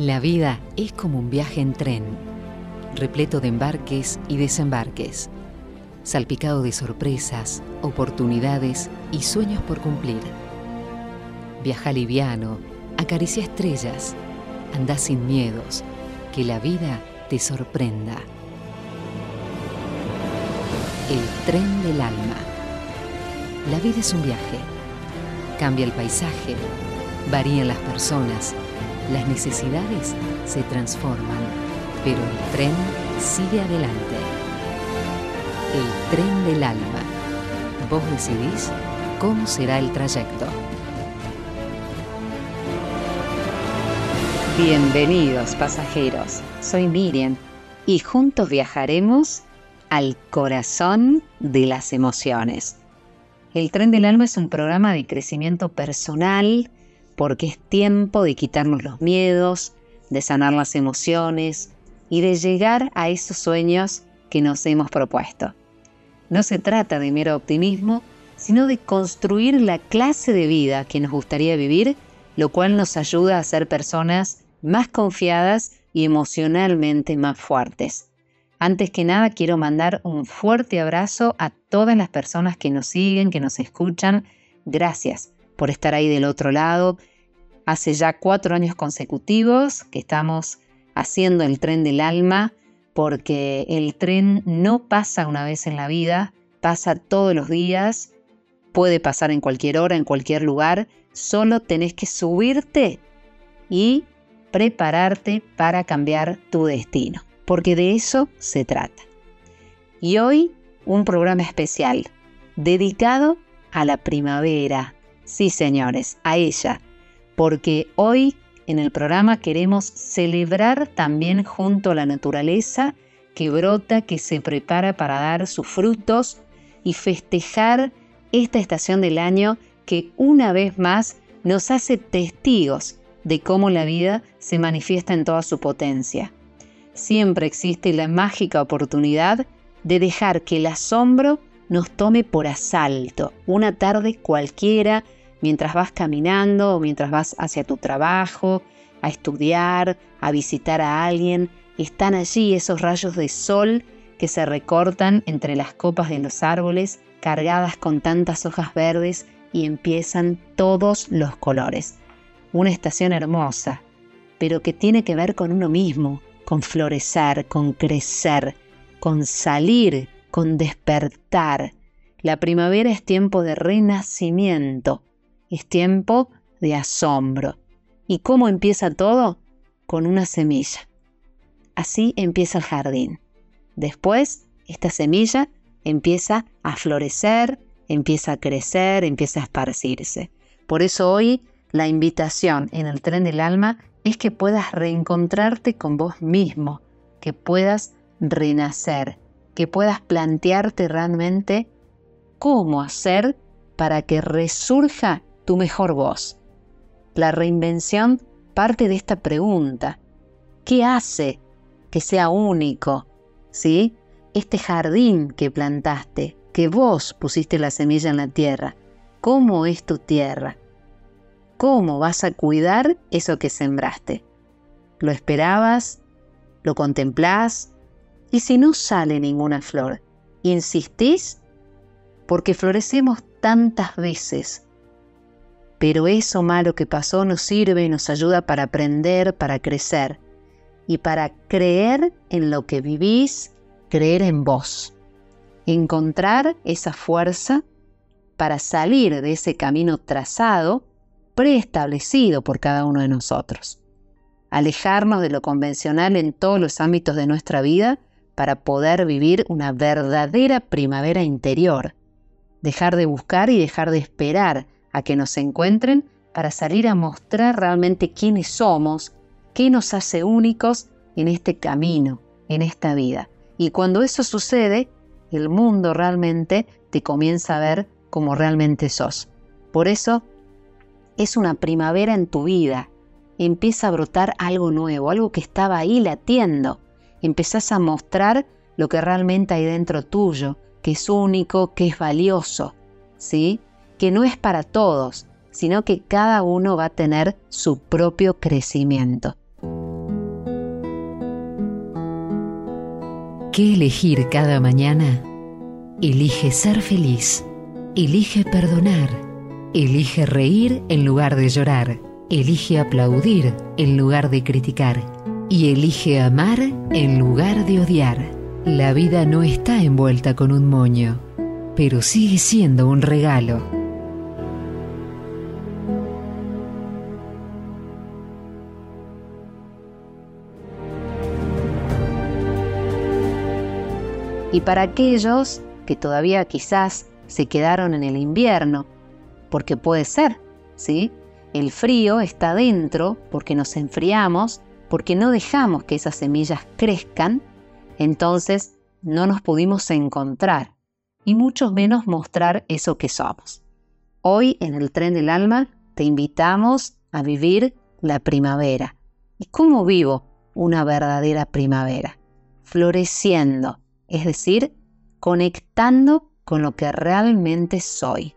La vida es como un viaje en tren, repleto de embarques y desembarques, salpicado de sorpresas, oportunidades y sueños por cumplir. Viaja liviano, acaricia estrellas, anda sin miedos, que la vida te sorprenda. El tren del alma. La vida es un viaje. Cambia el paisaje, varían las personas, las necesidades se transforman, pero el tren sigue adelante. El tren del alma. Vos decidís cómo será el trayecto. Bienvenidos pasajeros, soy Miriam y juntos viajaremos al corazón de las emociones. El tren del alma es un programa de crecimiento personal porque es tiempo de quitarnos los miedos, de sanar las emociones y de llegar a esos sueños que nos hemos propuesto. No se trata de mero optimismo, sino de construir la clase de vida que nos gustaría vivir, lo cual nos ayuda a ser personas más confiadas y emocionalmente más fuertes. Antes que nada quiero mandar un fuerte abrazo a todas las personas que nos siguen, que nos escuchan. Gracias por estar ahí del otro lado Hace ya cuatro años consecutivos que estamos haciendo el tren del alma porque el tren no pasa una vez en la vida, pasa todos los días, puede pasar en cualquier hora, en cualquier lugar, solo tenés que subirte y prepararte para cambiar tu destino, porque de eso se trata. Y hoy un programa especial dedicado a la primavera. Sí, señores, a ella, porque hoy en el programa queremos celebrar también junto a la naturaleza que brota, que se prepara para dar sus frutos y festejar esta estación del año que una vez más nos hace testigos de cómo la vida se manifiesta en toda su potencia. Siempre existe la mágica oportunidad de dejar que el asombro nos tome por asalto, una tarde cualquiera, mientras vas caminando o mientras vas hacia tu trabajo, a estudiar, a visitar a alguien, están allí esos rayos de sol que se recortan entre las copas de los árboles, cargadas con tantas hojas verdes y empiezan todos los colores. Una estación hermosa, pero que tiene que ver con uno mismo, con florecer, con crecer, con salir, con despertar. La primavera es tiempo de renacimiento, es tiempo de asombro. ¿Y cómo empieza todo? Con una semilla. Así empieza el jardín. Después, esta semilla empieza a florecer, empieza a crecer, empieza a esparcirse. Por eso hoy la invitación en el tren del alma es que puedas reencontrarte con vos mismo, que puedas renacer, que puedas plantearte realmente cómo hacer para que resurja tu mejor voz. La reinvención parte de esta pregunta. ¿Qué hace que sea único? ¿Sí? Este jardín que plantaste, que vos pusiste la semilla en la tierra. ¿Cómo es tu tierra? ¿Cómo vas a cuidar eso que sembraste? ¿Lo esperabas? ¿Lo contemplás? ¿Y si no sale ninguna flor? ¿Insistís? Porque florecemos tantas veces pero eso malo que pasó nos sirve y nos ayuda para aprender, para crecer y para creer en lo que vivís, creer en vos. Encontrar esa fuerza para salir de ese camino trazado, preestablecido por cada uno de nosotros. Alejarnos de lo convencional en todos los ámbitos de nuestra vida para poder vivir una verdadera primavera interior. Dejar de buscar y dejar de esperar a que nos encuentren para salir a mostrar realmente quiénes somos, qué nos hace únicos en este camino, en esta vida. Y cuando eso sucede, el mundo realmente te comienza a ver como realmente sos. Por eso es una primavera en tu vida. Empieza a brotar algo nuevo, algo que estaba ahí latiendo. Empezás a mostrar lo que realmente hay dentro tuyo, que es único, que es valioso. ¿Sí? que no es para todos, sino que cada uno va a tener su propio crecimiento. ¿Qué elegir cada mañana? Elige ser feliz, elige perdonar, elige reír en lugar de llorar, elige aplaudir en lugar de criticar y elige amar en lugar de odiar. La vida no está envuelta con un moño, pero sigue siendo un regalo. Y para aquellos que todavía quizás se quedaron en el invierno, porque puede ser, ¿sí? El frío está dentro porque nos enfriamos, porque no dejamos que esas semillas crezcan, entonces no nos pudimos encontrar y mucho menos mostrar eso que somos. Hoy en el tren del alma te invitamos a vivir la primavera. ¿Y cómo vivo una verdadera primavera? Floreciendo, es decir, conectando con lo que realmente soy.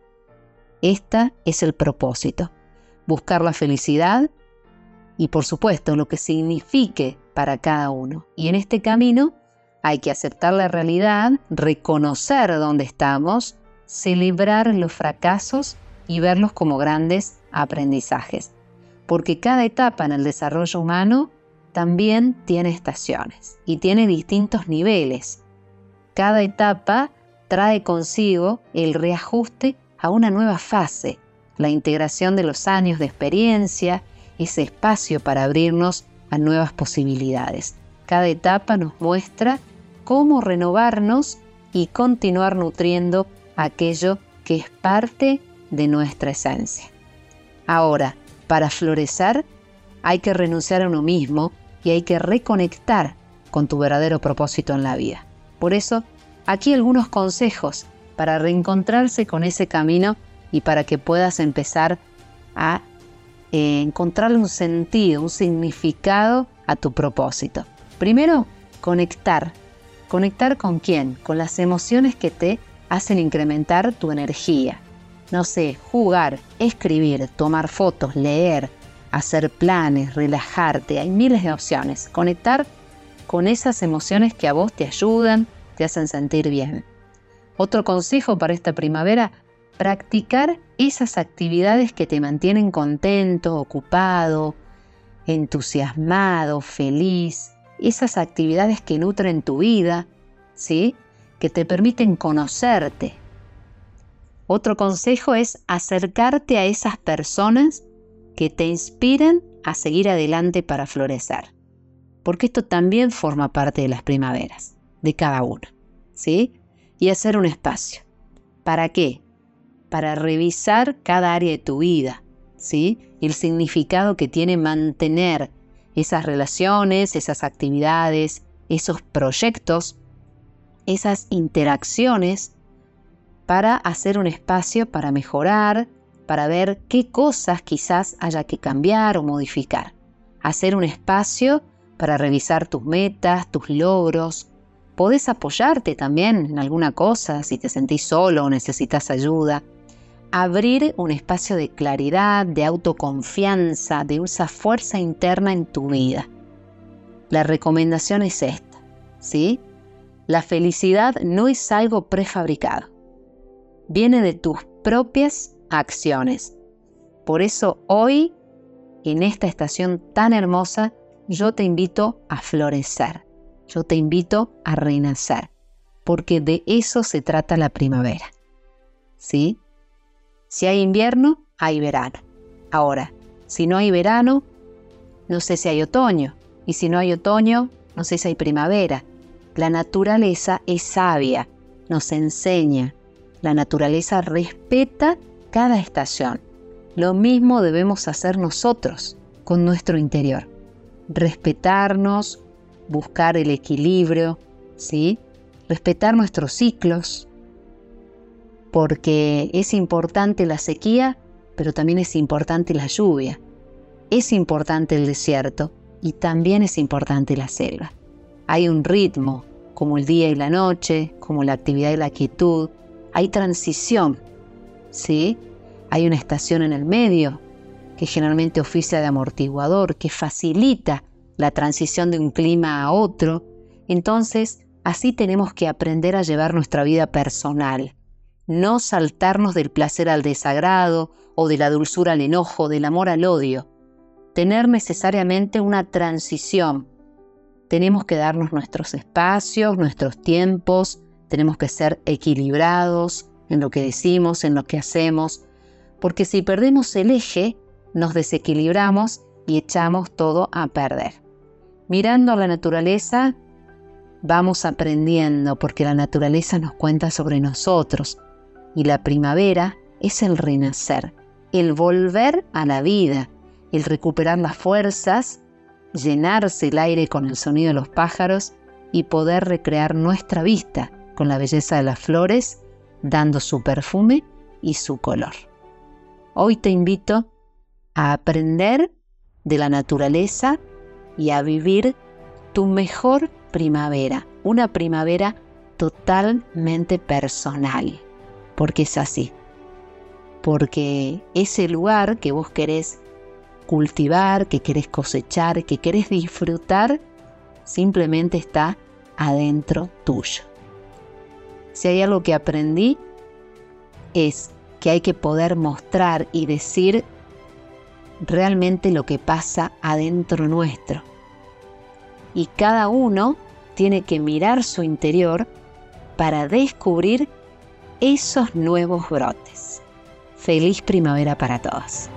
Este es el propósito, buscar la felicidad y por supuesto lo que signifique para cada uno. Y en este camino hay que aceptar la realidad, reconocer dónde estamos, celebrar los fracasos y verlos como grandes aprendizajes. Porque cada etapa en el desarrollo humano también tiene estaciones y tiene distintos niveles. Cada etapa trae consigo el reajuste a una nueva fase, la integración de los años de experiencia, ese espacio para abrirnos a nuevas posibilidades. Cada etapa nos muestra cómo renovarnos y continuar nutriendo aquello que es parte de nuestra esencia. Ahora, para florecer hay que renunciar a uno mismo y hay que reconectar con tu verdadero propósito en la vida. Por eso Aquí algunos consejos para reencontrarse con ese camino y para que puedas empezar a eh, encontrarle un sentido, un significado a tu propósito. Primero, conectar. ¿Conectar con quién? Con las emociones que te hacen incrementar tu energía. No sé, jugar, escribir, tomar fotos, leer, hacer planes, relajarte. Hay miles de opciones. Conectar con esas emociones que a vos te ayudan, te hacen sentir bien. Otro consejo para esta primavera, practicar esas actividades que te mantienen contento, ocupado, entusiasmado, feliz, esas actividades que nutren tu vida, ¿sí? Que te permiten conocerte. Otro consejo es acercarte a esas personas que te inspiran a seguir adelante para florecer, porque esto también forma parte de las primaveras de cada uno, ¿sí? Y hacer un espacio. ¿Para qué? Para revisar cada área de tu vida, ¿sí? El significado que tiene mantener esas relaciones, esas actividades, esos proyectos, esas interacciones para hacer un espacio para mejorar, para ver qué cosas quizás haya que cambiar o modificar. Hacer un espacio para revisar tus metas, tus logros, Podés apoyarte también en alguna cosa si te sentís solo o necesitas ayuda. Abrir un espacio de claridad, de autoconfianza, de esa fuerza interna en tu vida. La recomendación es esta, ¿sí? La felicidad no es algo prefabricado. Viene de tus propias acciones. Por eso hoy, en esta estación tan hermosa, yo te invito a florecer yo te invito a renacer, porque de eso se trata la primavera. ¿Sí? Si hay invierno, hay verano. Ahora, si no hay verano, no sé si hay otoño. Y si no hay otoño, no sé si hay primavera. La naturaleza es sabia, nos enseña. La naturaleza respeta cada estación. Lo mismo debemos hacer nosotros con nuestro interior. Respetarnos, buscar el equilibrio, ¿sí? respetar nuestros ciclos, porque es importante la sequía, pero también es importante la lluvia, es importante el desierto y también es importante la selva. Hay un ritmo, como el día y la noche, como la actividad y la quietud, hay transición, ¿sí? Hay una estación en el medio que generalmente oficia de amortiguador, que facilita la transición de un clima a otro. Entonces, Así tenemos que aprender a llevar nuestra vida personal, no saltarnos del placer al desagrado o de la dulzura al enojo, del amor al odio. Tener necesariamente una transición. Tenemos que darnos nuestros espacios, nuestros tiempos, tenemos que ser equilibrados en lo que decimos, en lo que hacemos, porque si perdemos el eje, nos desequilibramos y echamos todo a perder. Mirando a la naturaleza, vamos aprendiendo porque la naturaleza nos cuenta sobre nosotros y la primavera es el renacer, el volver a la vida, el recuperar las fuerzas, llenarse el aire con el sonido de los pájaros y poder recrear nuestra vista con la belleza de las flores, dando su perfume y su color. Hoy te invito a aprender de la naturaleza y a vivir tu mejor primavera, una primavera totalmente personal, porque es así, porque ese lugar que vos querés cultivar, que querés cosechar, que querés disfrutar, simplemente está adentro tuyo. Si hay algo que aprendí es que hay que poder mostrar y decir realmente lo que pasa adentro nuestro. Y cada uno tiene que mirar su interior para descubrir esos nuevos brotes. Feliz primavera para todos.